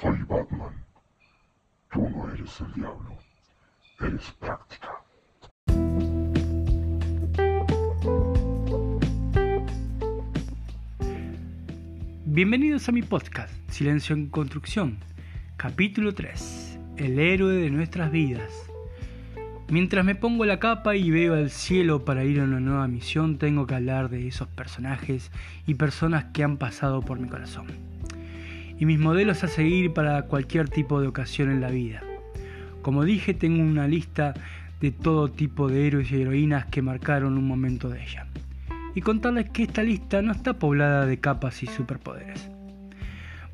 Soy Batman. Tú no eres el diablo. Eres práctica. Bienvenidos a mi podcast, Silencio en Construcción, capítulo 3, El héroe de nuestras vidas. Mientras me pongo la capa y veo al cielo para ir a una nueva misión, tengo que hablar de esos personajes y personas que han pasado por mi corazón. Y mis modelos a seguir para cualquier tipo de ocasión en la vida. Como dije, tengo una lista de todo tipo de héroes y heroínas que marcaron un momento de ella. Y contarles que esta lista no está poblada de capas y superpoderes.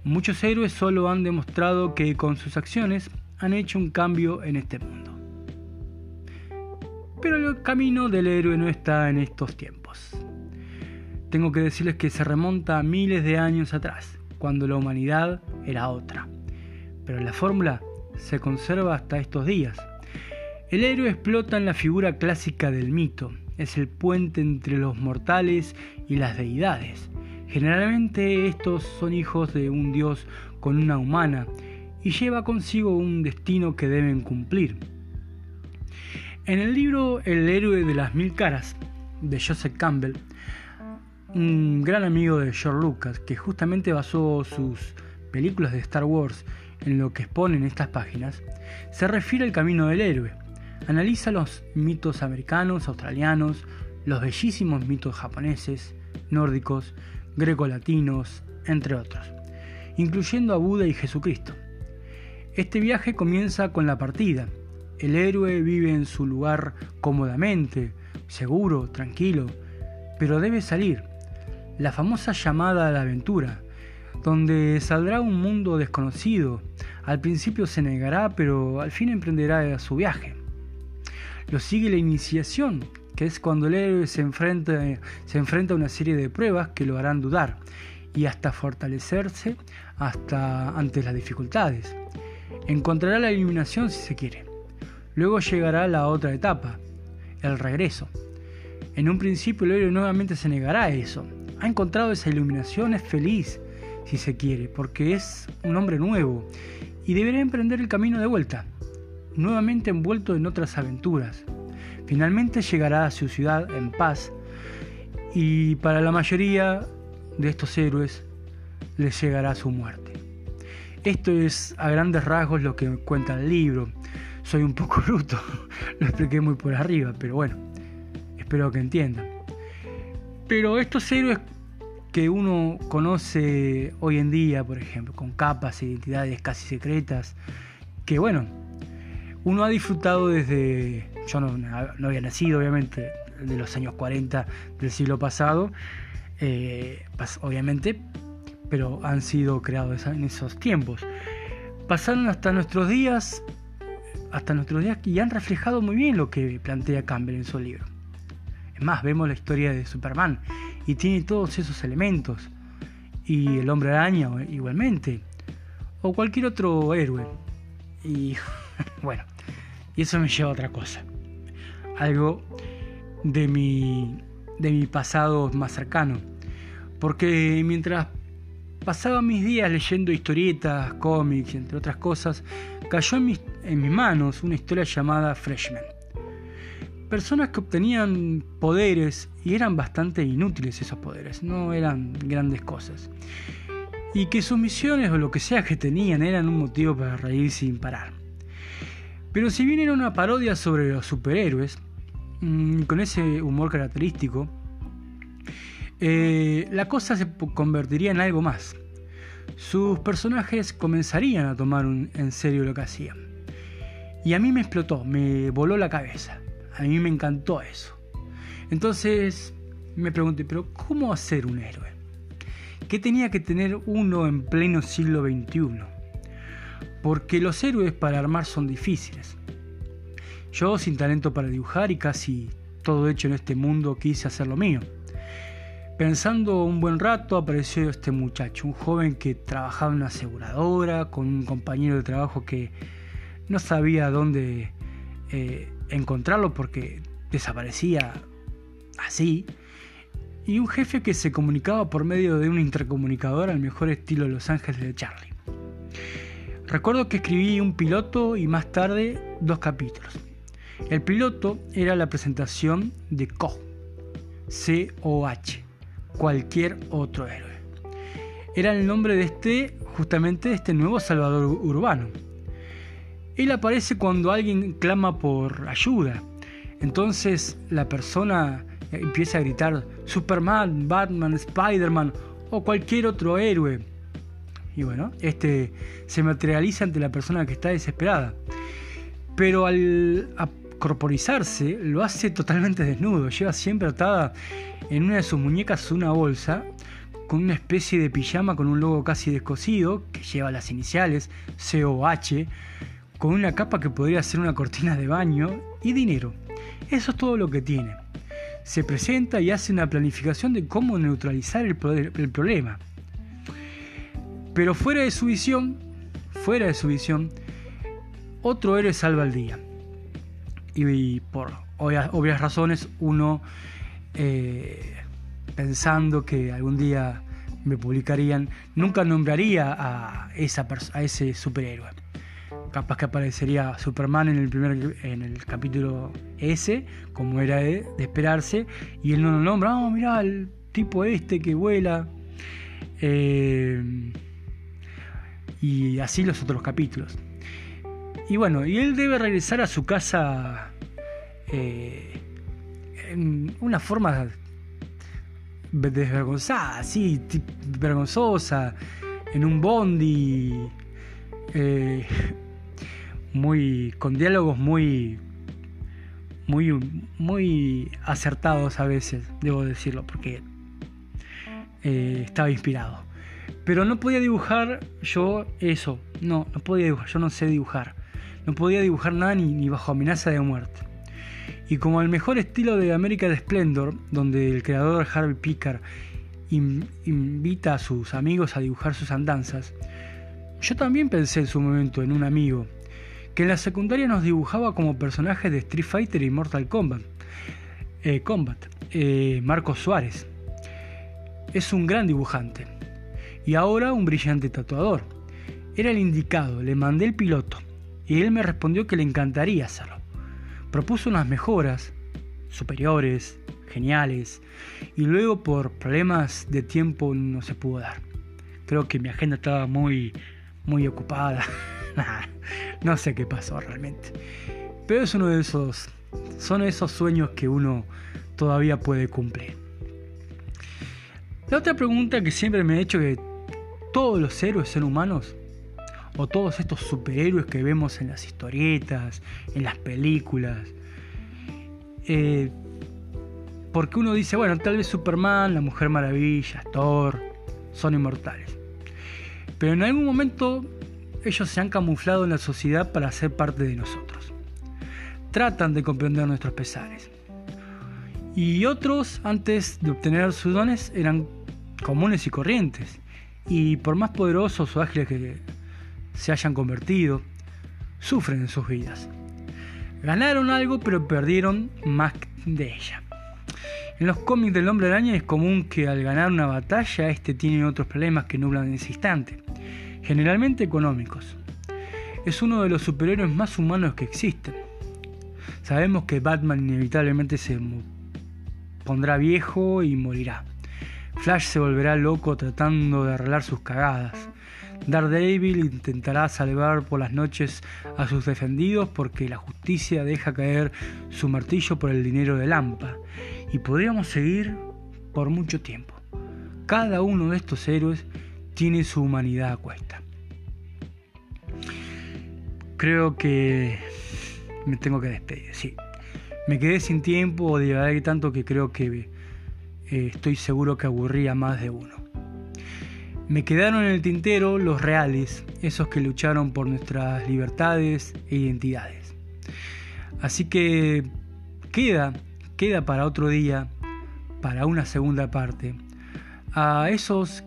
Muchos héroes solo han demostrado que con sus acciones han hecho un cambio en este mundo. Pero el camino del héroe no está en estos tiempos. Tengo que decirles que se remonta a miles de años atrás, cuando la humanidad era otra. Pero la fórmula se conserva hasta estos días. El héroe explota en la figura clásica del mito, es el puente entre los mortales y las deidades. Generalmente estos son hijos de un dios con una humana y lleva consigo un destino que deben cumplir. En el libro El héroe de las mil caras de Joseph Campbell, un gran amigo de George Lucas, que justamente basó sus películas de Star Wars en lo que exponen estas páginas, se refiere al camino del héroe. Analiza los mitos americanos, australianos, los bellísimos mitos japoneses, nórdicos, greco-latinos, entre otros, incluyendo a Buda y Jesucristo. Este viaje comienza con la partida, el héroe vive en su lugar cómodamente, seguro, tranquilo, pero debe salir. La famosa llamada a la aventura, donde saldrá un mundo desconocido. Al principio se negará, pero al fin emprenderá su viaje. Lo sigue la iniciación, que es cuando el héroe se enfrenta, se enfrenta a una serie de pruebas que lo harán dudar y hasta fortalecerse hasta ante las dificultades. Encontrará la iluminación si se quiere. Luego llegará la otra etapa, el regreso. En un principio el héroe nuevamente se negará a eso. Ha encontrado esa iluminación, es feliz, si se quiere, porque es un hombre nuevo y deberá emprender el camino de vuelta, nuevamente envuelto en otras aventuras. Finalmente llegará a su ciudad en paz y para la mayoría de estos héroes les llegará su muerte. Esto es a grandes rasgos lo que cuenta el libro soy un poco bruto, lo expliqué muy por arriba, pero bueno, espero que entiendan. Pero estos héroes que uno conoce hoy en día, por ejemplo, con capas e identidades casi secretas, que bueno, uno ha disfrutado desde, yo no, había nacido obviamente, de los años 40 del siglo pasado, eh, obviamente, pero han sido creados en esos tiempos. Pasaron hasta nuestros días hasta nuestros días y han reflejado muy bien lo que plantea Campbell en su libro. Más, vemos la historia de Superman y tiene todos esos elementos. Y el hombre araña igualmente. O cualquier otro héroe. Y bueno, y eso me lleva a otra cosa. Algo de mi, de mi pasado más cercano. Porque mientras pasaba mis días leyendo historietas, cómics, entre otras cosas, cayó en mis, en mis manos una historia llamada Freshman. Personas que obtenían poderes y eran bastante inútiles esos poderes, no eran grandes cosas. Y que sus misiones o lo que sea que tenían eran un motivo para reír sin parar. Pero si bien era una parodia sobre los superhéroes, mm, con ese humor característico, eh, la cosa se convertiría en algo más. Sus personajes comenzarían a tomar en serio lo que hacían. Y a mí me explotó, me voló la cabeza. A mí me encantó eso. Entonces me pregunté, pero ¿cómo hacer un héroe? ¿Qué tenía que tener uno en pleno siglo XXI? Porque los héroes para armar son difíciles. Yo sin talento para dibujar y casi todo hecho en este mundo quise hacer lo mío. Pensando un buen rato apareció este muchacho, un joven que trabajaba en una aseguradora, con un compañero de trabajo que no sabía dónde eh, encontrarlo porque desaparecía así, y un jefe que se comunicaba por medio de un intercomunicador al mejor estilo Los Ángeles de Charlie. Recuerdo que escribí un piloto y más tarde dos capítulos. El piloto era la presentación de Koh, C-O-H, cualquier otro héroe. Era el nombre de este, justamente de este nuevo salvador urbano. Él aparece cuando alguien clama por ayuda. Entonces la persona empieza a gritar Superman, Batman, Spider-Man o cualquier otro héroe. Y bueno, este se materializa ante la persona que está desesperada. Pero al corporizarse lo hace totalmente desnudo. Lleva siempre atada en una de sus muñecas una bolsa con una especie de pijama con un logo casi descosido que lleva las iniciales COH, con una capa que podría ser una cortina de baño y dinero. Eso es todo lo que tiene se presenta y hace una planificación de cómo neutralizar el, problema. Pero fuera de su visión, fuera de su visión, otro héroe salva el día. Y, por obvias, razones, uno eh, pensando que algún día me publicarían, nunca nombraría a, esa a ese superhéroe capaz que aparecería Superman en el primer en el capítulo S, como era de, esperarse, y él no lo nombra, oh, mirá, el tipo este que vuela. Eh, y así los otros capítulos. Y bueno, y él debe regresar a su casa eh, en una forma desvergonzada, así, vergonzosa, en un bondi. Eh, muy con diálogos muy muy muy acertados a veces debo decirlo porque eh, estaba inspirado. Pero no podía dibujar yo eso no no podía dibujar yo no sé dibujar. No podía dibujar nada ni, bajo amenaza de muerte. Y como el mejor estilo de American Splendor donde el creador Harvey Pickard invita a sus amigos a dibujar sus andanzas yo también pensé en su momento en un amigo que en la secundaria nos dibujaba como personajes de Street Fighter y Mortal Kombat. Eh, Combat, eh, Marcos Suárez. Es un gran dibujante y ahora un brillante tatuador. Era el indicado, le mandé el piloto y él me respondió que le encantaría hacerlo. Propuso unas mejoras superiores, geniales, y luego por problemas de tiempo no se pudo dar. Creo que mi agenda estaba muy, muy ocupada. no sé qué pasó realmente. Pero es uno de esos, son esos sueños que uno todavía puede cumplir. La otra pregunta que siempre me he hecho es que todos los héroes son humanos o todos estos superhéroes que vemos en las historietas, en las películas. Eh, porque uno dice, bueno, tal vez Superman, la Mujer Maravilla, Thor, son inmortales. Pero en algún momento ellos se han camuflado en la sociedad para ser parte de nosotros. Tratan de comprender nuestros pesares. Y otros, antes de obtener sus dones, eran comunes y corrientes. Y por más poderosos o ágiles que se hayan convertido, sufren en sus vidas. Ganaron algo pero perdieron más de ella. En los cómics del hombre araña es común que al ganar una batalla este tiene otros problemas que nublan en ese instante generalmente económicos. Es uno de los superhéroes más humanos que existen. Sabemos que Batman inevitablemente se pondrá viejo y morirá. Flash se volverá loco tratando de arreglar sus cagadas. Daredevil intentará salvar por las noches a sus defendidos porque la justicia deja caer su martillo por el dinero de Lampa. Y podríamos seguir por mucho tiempo. Cada uno de estos héroes tiene su humanidad a cuesta. Creo que me tengo que despedir, sí. Me quedé sin tiempo, de tanto que creo que eh, estoy seguro que aburría más de uno. Me quedaron en el tintero los reales, esos que lucharon por nuestras libertades e identidades. Así que queda, queda para otro día, para una segunda parte, a esos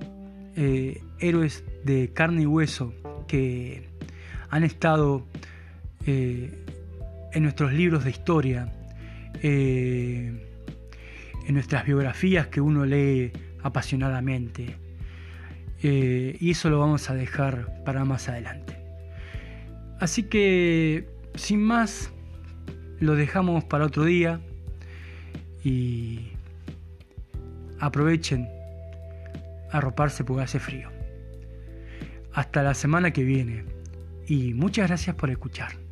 eh, héroes de carne y hueso que han estado eh, en nuestros libros de historia, eh, en nuestras biografías que uno lee apasionadamente. y eso lo vamos a dejar para más adelante. Así que, sin más, lo dejamos para otro día y aprovechen a roparse porque hace frío. Hasta la semana que viene y muchas gracias por escuchar.